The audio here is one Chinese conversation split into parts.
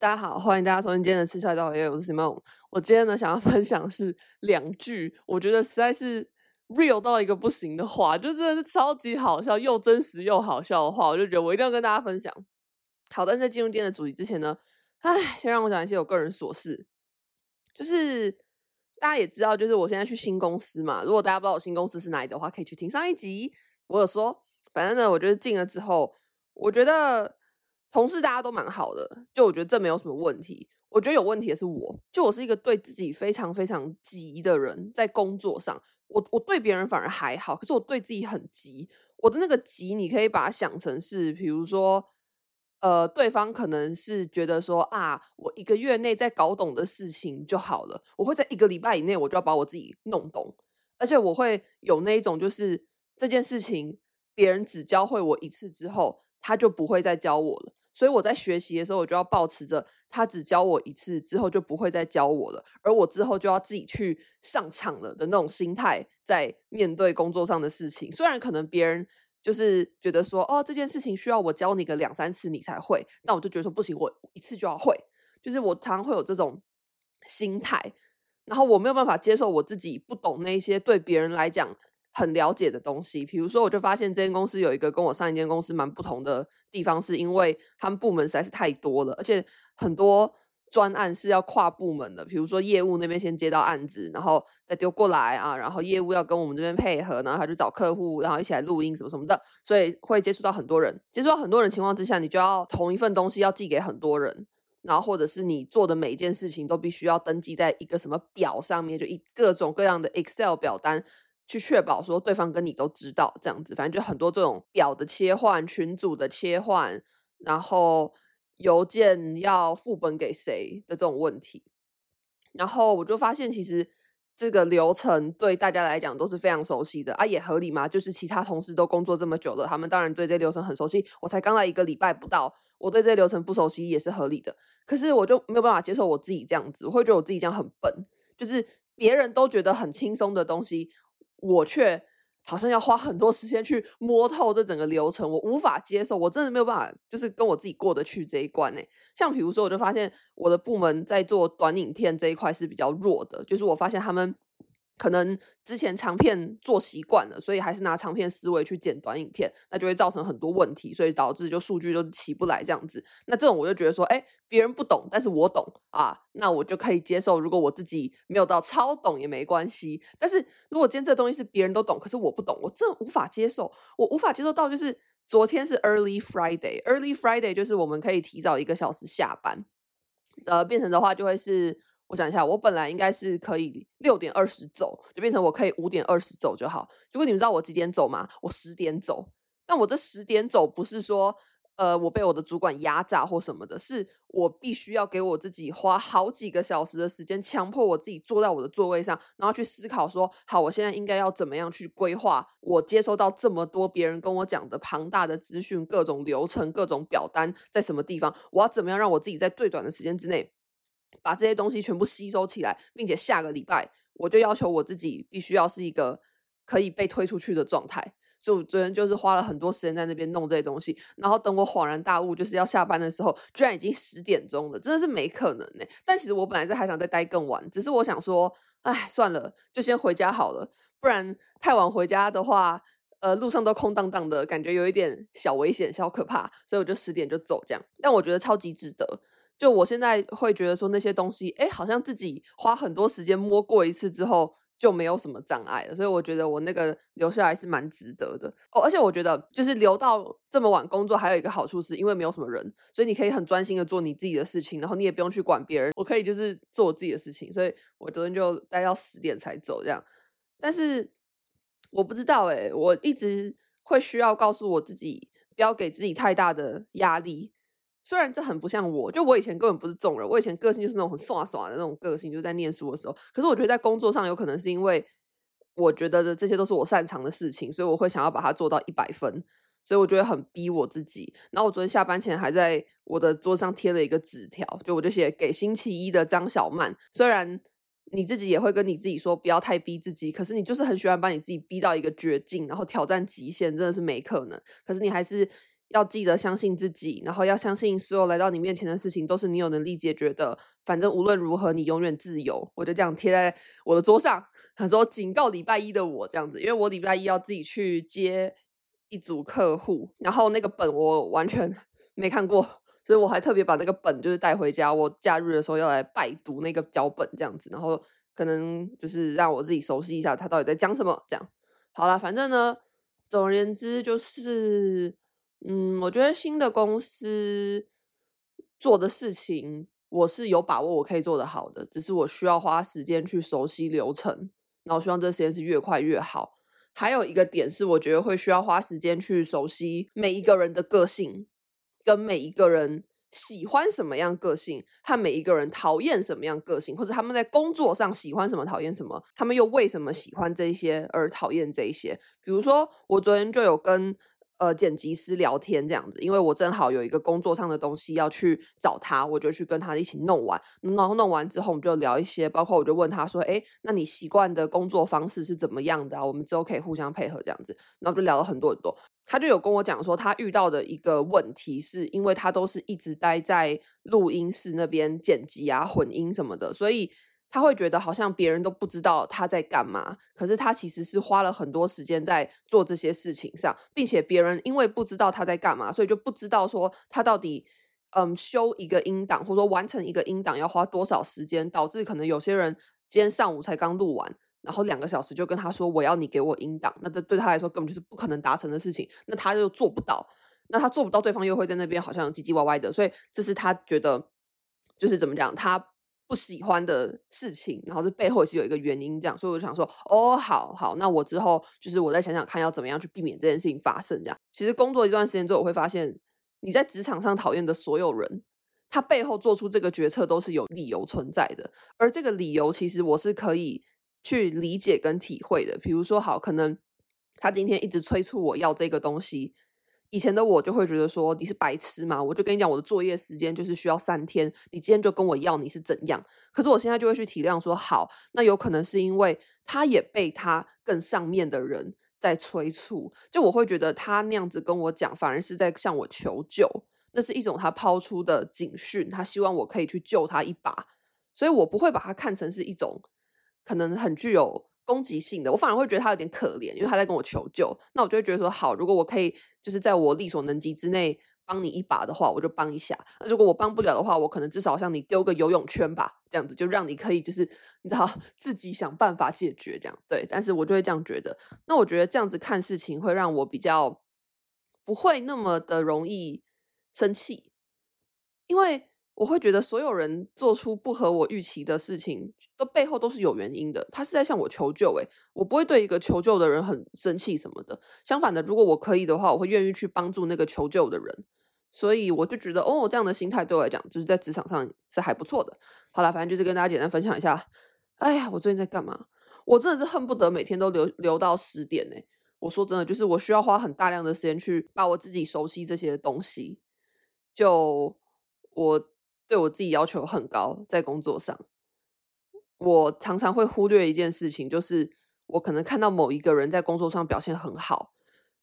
大家好，欢迎大家收听今天的吃菜刀业，我是 Simon。我今天呢，想要分享是两句，我觉得实在是 real 到一个不行的话，就真的是超级好笑，又真实又好笑的话，我就觉得我一定要跟大家分享。好的，在进入今天的主题之前呢，唉，先让我讲一些我个人琐事。就是大家也知道，就是我现在去新公司嘛。如果大家不知道我新公司是哪里的话，可以去听上一集。我有说，反正呢，我觉得进了之后，我觉得。同事大家都蛮好的，就我觉得这没有什么问题。我觉得有问题的是我，就我是一个对自己非常非常急的人，在工作上，我我对别人反而还好，可是我对自己很急。我的那个急，你可以把它想成是，比如说，呃，对方可能是觉得说啊，我一个月内在搞懂的事情就好了，我会在一个礼拜以内，我就要把我自己弄懂，而且我会有那一种，就是这件事情别人只教会我一次之后，他就不会再教我了。所以我在学习的时候，我就要抱持着他只教我一次之后就不会再教我了，而我之后就要自己去上场了的那种心态，在面对工作上的事情。虽然可能别人就是觉得说，哦，这件事情需要我教你个两三次你才会，那我就觉得说不行，我一次就要会。就是我常常会有这种心态，然后我没有办法接受我自己不懂那些对别人来讲。很了解的东西，比如说，我就发现这间公司有一个跟我上一间公司蛮不同的地方，是因为他们部门实在是太多了，而且很多专案是要跨部门的。比如说，业务那边先接到案子，然后再丢过来啊，然后业务要跟我们这边配合，然后他就找客户，然后一起来录音什么什么的，所以会接触到很多人。接触到很多人情况之下，你就要同一份东西要寄给很多人，然后或者是你做的每一件事情都必须要登记在一个什么表上面，就一各种各样的 Excel 表单。去确保说对方跟你都知道这样子，反正就很多这种表的切换、群组的切换，然后邮件要副本给谁的这种问题。然后我就发现，其实这个流程对大家来讲都是非常熟悉的啊，也合理嘛。就是其他同事都工作这么久了，他们当然对这流程很熟悉。我才刚来一个礼拜不到，我对这流程不熟悉也是合理的。可是我就没有办法接受我自己这样子，我会觉得我自己这样很笨，就是别人都觉得很轻松的东西。我却好像要花很多时间去摸透这整个流程，我无法接受，我真的没有办法，就是跟我自己过得去这一关呢。像比如说，我就发现我的部门在做短影片这一块是比较弱的，就是我发现他们。可能之前长片做习惯了，所以还是拿长片思维去剪短影片，那就会造成很多问题，所以导致就数据就起不来这样子。那这种我就觉得说，哎，别人不懂，但是我懂啊，那我就可以接受。如果我自己没有到超懂也没关系，但是如果今天这东西是别人都懂，可是我不懂，我真无法接受。我无法接受到就是昨天是 Early Friday，Early Friday 就是我们可以提早一个小时下班，呃，变成的话就会是。我讲一下，我本来应该是可以六点二十走，就变成我可以五点二十走就好。如果你们知道我几点走吗？我十点走。但我这十点走不是说，呃，我被我的主管压榨或什么的，是我必须要给我自己花好几个小时的时间，强迫我自己坐在我的座位上，然后去思考说，好，我现在应该要怎么样去规划我接收到这么多别人跟我讲的庞大的资讯、各种流程、各种表单在什么地方，我要怎么样让我自己在最短的时间之内。把这些东西全部吸收起来，并且下个礼拜我就要求我自己必须要是一个可以被推出去的状态。所以我昨天就是花了很多时间在那边弄这些东西，然后等我恍然大悟，就是要下班的时候，居然已经十点钟了，真的是没可能呢。但其实我本来是还想再待更晚，只是我想说，哎，算了，就先回家好了，不然太晚回家的话，呃，路上都空荡荡的，感觉有一点小危险、小可怕，所以我就十点就走这样。但我觉得超级值得。就我现在会觉得说那些东西，哎，好像自己花很多时间摸过一次之后就没有什么障碍了，所以我觉得我那个留下来是蛮值得的哦。而且我觉得就是留到这么晚工作，还有一个好处是因为没有什么人，所以你可以很专心的做你自己的事情，然后你也不用去管别人。我可以就是做我自己的事情，所以我昨天就待到十点才走这样。但是我不知道哎，我一直会需要告诉我自己，不要给自己太大的压力。虽然这很不像我，就我以前根本不是这种人，我以前个性就是那种很耍耍的那种个性，就在念书的时候。可是我觉得在工作上有可能是因为我觉得这些都是我擅长的事情，所以我会想要把它做到一百分，所以我觉得很逼我自己。然后我昨天下班前还在我的桌上贴了一个纸条，就我就写给星期一的张小曼。虽然你自己也会跟你自己说不要太逼自己，可是你就是很喜欢把你自己逼到一个绝境，然后挑战极限，真的是没可能。可是你还是。要记得相信自己，然后要相信所有来到你面前的事情都是你有能力解决的。反正无论如何，你永远自由。我就这样贴在我的桌上，他说警告礼拜一的我这样子，因为我礼拜一要自己去接一组客户，然后那个本我完全 没看过，所以我还特别把那个本就是带回家。我假日的时候要来拜读那个脚本这样子，然后可能就是让我自己熟悉一下他到底在讲什么。这样好了，反正呢，总而言之就是。嗯，我觉得新的公司做的事情，我是有把握我可以做得好的，只是我需要花时间去熟悉流程，然后希望这时间是越快越好。还有一个点是，我觉得会需要花时间去熟悉每一个人的个性，跟每一个人喜欢什么样个性，和每一个人讨厌什么样个性，或者他们在工作上喜欢什么、讨厌什么，他们又为什么喜欢这些而讨厌这些。比如说，我昨天就有跟。呃，剪辑师聊天这样子，因为我正好有一个工作上的东西要去找他，我就去跟他一起弄完。然后弄完之后，我们就聊一些，包括我就问他说：“诶，那你习惯的工作方式是怎么样的啊？我们之后可以互相配合这样子。”然后就聊了很多很多。他就有跟我讲说，他遇到的一个问题是因为他都是一直待在录音室那边剪辑啊、混音什么的，所以。他会觉得好像别人都不知道他在干嘛，可是他其实是花了很多时间在做这些事情上，并且别人因为不知道他在干嘛，所以就不知道说他到底嗯修一个音档或者说完成一个音档要花多少时间，导致可能有些人今天上午才刚录完，然后两个小时就跟他说我要你给我音档，那这对他来说根本就是不可能达成的事情，那他就做不到，那他做不到，对方又会在那边好像唧唧歪歪的，所以这是他觉得就是怎么讲他。不喜欢的事情，然后这背后也是有一个原因，这样，所以我就想说，哦，好好，那我之后就是我再想想看要怎么样去避免这件事情发生。这样，其实工作一段时间之后，我会发现你在职场上讨厌的所有人，他背后做出这个决策都是有理由存在的，而这个理由其实我是可以去理解跟体会的。比如说，好，可能他今天一直催促我要这个东西。以前的我就会觉得说，你是白痴嘛？我就跟你讲，我的作业时间就是需要三天，你今天就跟我要，你是怎样？可是我现在就会去体谅说，好，那有可能是因为他也被他更上面的人在催促，就我会觉得他那样子跟我讲，反而是在向我求救，那是一种他抛出的警讯，他希望我可以去救他一把，所以我不会把它看成是一种可能很具有。攻击性的，我反而会觉得他有点可怜，因为他在跟我求救。那我就会觉得说，好，如果我可以，就是在我力所能及之内帮你一把的话，我就帮一下。那如果我帮不了的话，我可能至少向你丢个游泳圈吧，这样子就让你可以，就是你知道自己想办法解决这样。对，但是我就会这样觉得。那我觉得这样子看事情会让我比较不会那么的容易生气，因为。我会觉得所有人做出不合我预期的事情，都背后都是有原因的。他是在向我求救，诶，我不会对一个求救的人很生气什么的。相反的，如果我可以的话，我会愿意去帮助那个求救的人。所以我就觉得，哦，这样的心态对我来讲，就是在职场上是还不错的。好了，反正就是跟大家简单分享一下。哎呀，我最近在干嘛？我真的是恨不得每天都留留到十点呢。我说真的，就是我需要花很大量的时间去把我自己熟悉这些东西。就我。对我自己要求很高，在工作上，我常常会忽略一件事情，就是我可能看到某一个人在工作上表现很好，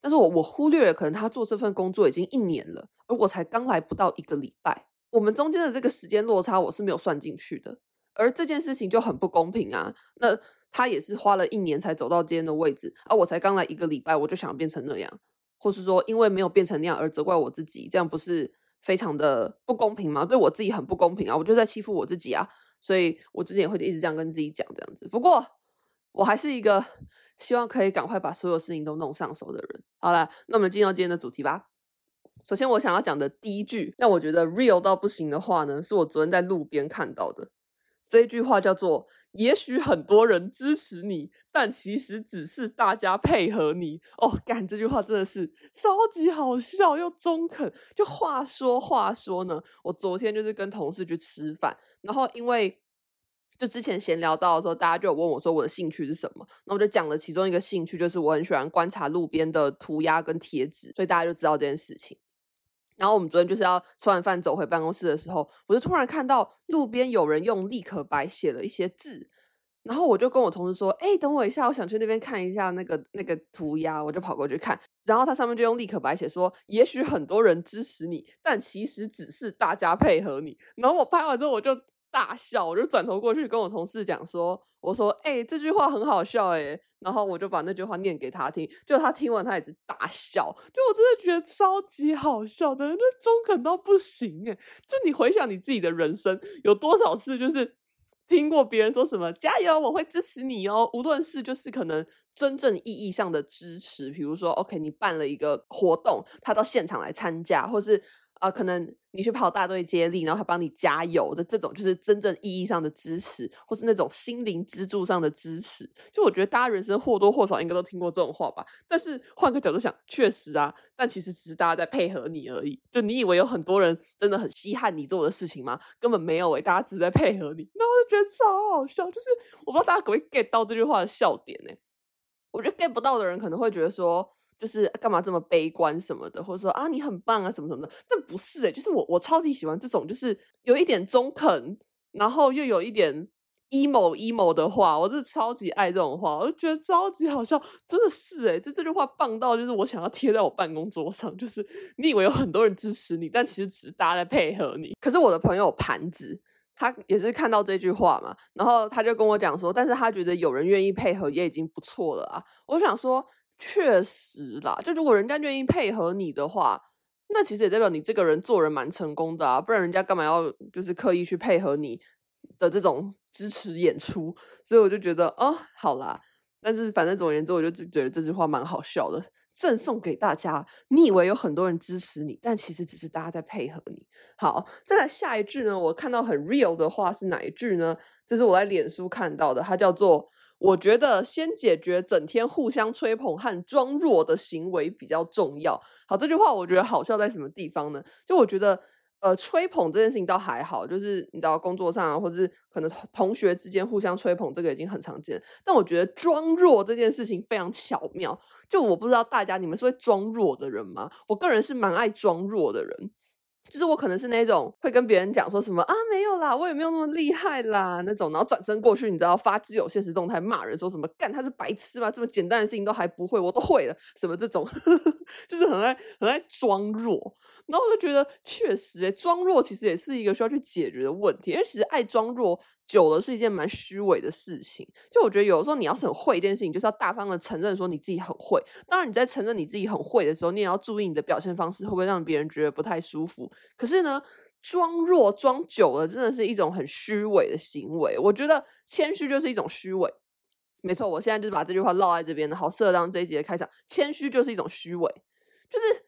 但是我我忽略了，可能他做这份工作已经一年了，而我才刚来不到一个礼拜，我们中间的这个时间落差我是没有算进去的，而这件事情就很不公平啊。那他也是花了一年才走到今天的位置，而我才刚来一个礼拜，我就想变成那样，或是说因为没有变成那样而责怪我自己，这样不是？非常的不公平嘛，对我自己很不公平啊，我就在欺负我自己啊，所以我之前也会一直这样跟自己讲这样子。不过我还是一个希望可以赶快把所有事情都弄上手的人。好了，那我们进到今天的主题吧。首先我想要讲的第一句让我觉得 real 到不行的话呢，是我昨天在路边看到的。这一句话叫做也许很多人支持你，但其实只是大家配合你。哦，干，这句话真的是超级好笑又中肯。就话说话说呢，我昨天就是跟同事去吃饭，然后因为就之前闲聊到的时候，大家就有问我说我的兴趣是什么，那我就讲了其中一个兴趣就是我很喜欢观察路边的涂鸦跟贴纸，所以大家就知道这件事情。然后我们昨天就是要吃完饭走回办公室的时候，我就突然看到路边有人用立可白写了一些字，然后我就跟我同事说：“哎，等我一下，我想去那边看一下那个那个涂鸦。”我就跑过去看，然后它上面就用立可白写说：“也许很多人支持你，但其实只是大家配合你。”然后我拍完之后我就大笑，我就转头过去跟我同事讲说。我说：“哎、欸，这句话很好笑哎。”然后我就把那句话念给他听，就他听完他也是大笑，就我真的觉得超级好笑的，那中肯到不行哎！就你回想你自己的人生，有多少次就是听过别人说什么“加油，我会支持你哦”，无论是就是可能真正意义上的支持，比如说 OK，你办了一个活动，他到现场来参加，或是。啊、可能你去跑大队接力，然后他帮你加油的这种，就是真正意义上的支持，或是那种心灵支柱上的支持。就我觉得大家人生或多或少应该都听过这种话吧。但是换个角度想，确实啊，但其实只是大家在配合你而已。就你以为有很多人真的很稀罕你做的事情吗？根本没有诶、大家只是在配合你。那我就觉得超好笑，就是我不知道大家可不可以 get 到这句话的笑点呢、我觉得 get 不到的人可能会觉得说。就是干嘛这么悲观什么的，或者说啊你很棒啊什么什么的，但不是诶、就是我我超级喜欢这种，就是有一点中肯，然后又有一点 emo emo 的话，我是超级爱这种话，我就觉得超级好笑，真的是诶、就这句话棒到就是我想要贴在我办公桌上，就是你以为有很多人支持你，但其实只是大家在配合你。可是我的朋友盘子，他也是看到这句话嘛，然后他就跟我讲说，但是他觉得有人愿意配合也已经不错了啊，我想说。确实啦，就如果人家愿意配合你的话，那其实也代表你这个人做人蛮成功的啊，不然人家干嘛要就是刻意去配合你的这种支持演出？所以我就觉得哦，好啦，但是反正总而言之，我就觉得这句话蛮好笑的，赠送给大家。你以为有很多人支持你，但其实只是大家在配合你。好，再来下一句呢，我看到很 real 的话是哪一句呢？这是我在脸书看到的，它叫做。我觉得先解决整天互相吹捧和装弱的行为比较重要。好，这句话我觉得好笑在什么地方呢？就我觉得，呃，吹捧这件事情倒还好，就是你知道工作上啊，或者是可能同学之间互相吹捧，这个已经很常见。但我觉得装弱这件事情非常巧妙。就我不知道大家你们是会装弱的人吗？我个人是蛮爱装弱的人。就是我可能是那种会跟别人讲说什么啊，没有啦，我也没有那么厉害啦那种，然后转身过去，你知道发自有现实动态骂人说什么干他是白痴吗？这么简单的事情都还不会，我都会了，什么这种，就是很爱很爱装弱。然后我就觉得确实诶，装弱其实也是一个需要去解决的问题，因为其实爱装弱。久了是一件蛮虚伪的事情，就我觉得有的时候你要是很会一件事情，就是要大方的承认说你自己很会。当然你在承认你自己很会的时候，你也要注意你的表现方式会不会让别人觉得不太舒服。可是呢，装弱装久了，真的是一种很虚伪的行为。我觉得谦虚就是一种虚伪。没错，我现在就是把这句话烙在这边的，好适当这一集的开场。谦虚就是一种虚伪，就是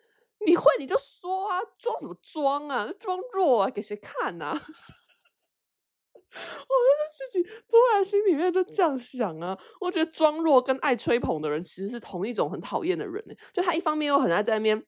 你会你就说啊，装什么装啊，装弱啊，给谁看啊？我觉得自己突然心里面就这样想啊，我觉得装弱跟爱吹捧的人其实是同一种很讨厌的人呢。就他一方面又很爱在那边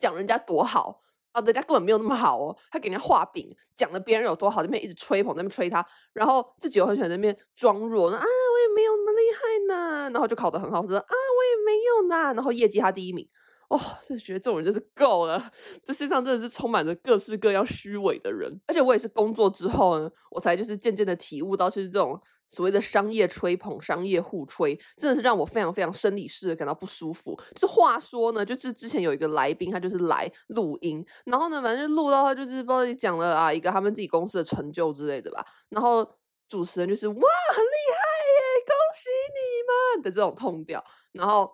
讲人家多好啊，人家根本没有那么好哦，他给人家画饼，讲的别人有多好，那边一直吹捧，那边吹他，然后自己又很喜欢在那边装弱，啊，我也没有那么厉害呢，然后就考得很好，说啊，我也没有呢，然后业绩他第一名。哦，就觉得这种人真是够了。这世上真的是充满着各式各样虚伪的人，而且我也是工作之后呢，我才就是渐渐的体悟到，就是这种所谓的商业吹捧、商业互吹，真的是让我非常非常生理式的感到不舒服。就是话说呢，就是之前有一个来宾，他就是来录音，然后呢，反正就录到他就是不知道讲了啊一个他们自己公司的成就之类的吧，然后主持人就是哇很厉害耶，恭喜你们的这种痛调，然后。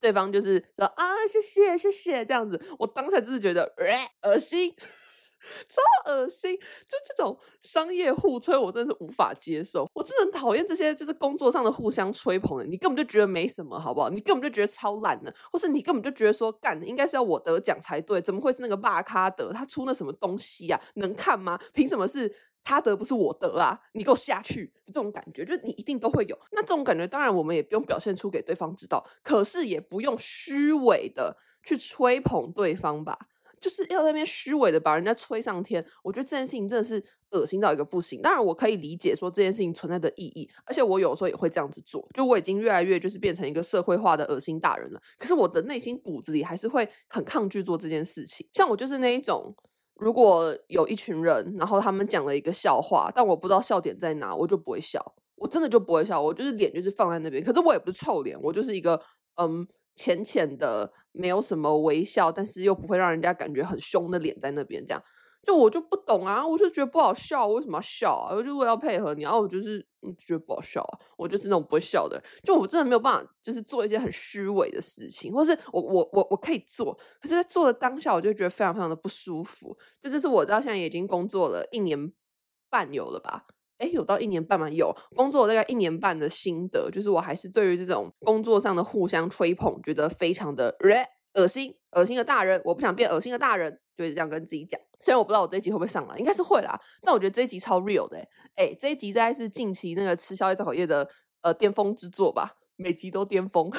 对方就是说啊，谢谢谢谢这样子，我当下就是觉得呃恶心，超恶心，就这种商业互吹，我真的是无法接受。我真的很讨厌这些就是工作上的互相吹捧的，你根本就觉得没什么，好不好？你根本就觉得超烂的，或是你根本就觉得说干应该是要我得奖才对，怎么会是那个巴卡得他出那什么东西啊？能看吗？凭什么是？他得不是我得啊，你给我下去，这种感觉，就是你一定都会有。那这种感觉，当然我们也不用表现出给对方知道，可是也不用虚伪的去吹捧对方吧。就是要在那边虚伪的把人家吹上天，我觉得这件事情真的是恶心到一个不行。当然，我可以理解说这件事情存在的意义，而且我有时候也会这样子做。就我已经越来越就是变成一个社会化的恶心大人了，可是我的内心骨子里还是会很抗拒做这件事情。像我就是那一种，如果有一群人，然后他们讲了一个笑话，但我不知道笑点在哪，我就不会笑，我真的就不会笑，我就是脸就是放在那边。可是我也不是臭脸，我就是一个嗯。浅浅的，没有什么微笑，但是又不会让人家感觉很凶的脸在那边，这样就我就不懂啊，我就觉得不好笑，为什么要笑啊？我就为要配合你，然后我就是觉得不好笑啊，我就是那种不会笑的人，就我真的没有办法，就是做一件很虚伪的事情，或是我我我我可以做，可是在做的当下，我就觉得非常非常的不舒服。这就是我到现在已经工作了一年半有了吧。哎，有到一年半吗？有工作大概一年半的心得，就是我还是对于这种工作上的互相吹捧，觉得非常的恶心，恶心的大人，我不想变恶心的大人，就是这样跟自己讲。虽然我不知道我这一集会不会上来，应该是会啦，但我觉得这一集超 real 的。哎，这一集大概是近期那个吃宵夜造口业的呃巅峰之作吧，每集都巅峰，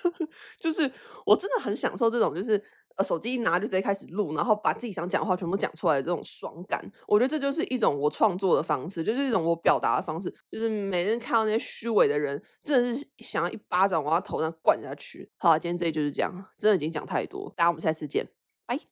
就是我真的很享受这种，就是。呃，手机一拿就直接开始录，然后把自己想讲话全部讲出来的这种爽感，我觉得这就是一种我创作的方式，就是一种我表达的方式。就是每天看到那些虚伪的人，真的是想要一巴掌往他头上灌下去。好啊，今天这就是这样，真的已经讲太多，大家我们下次见，拜。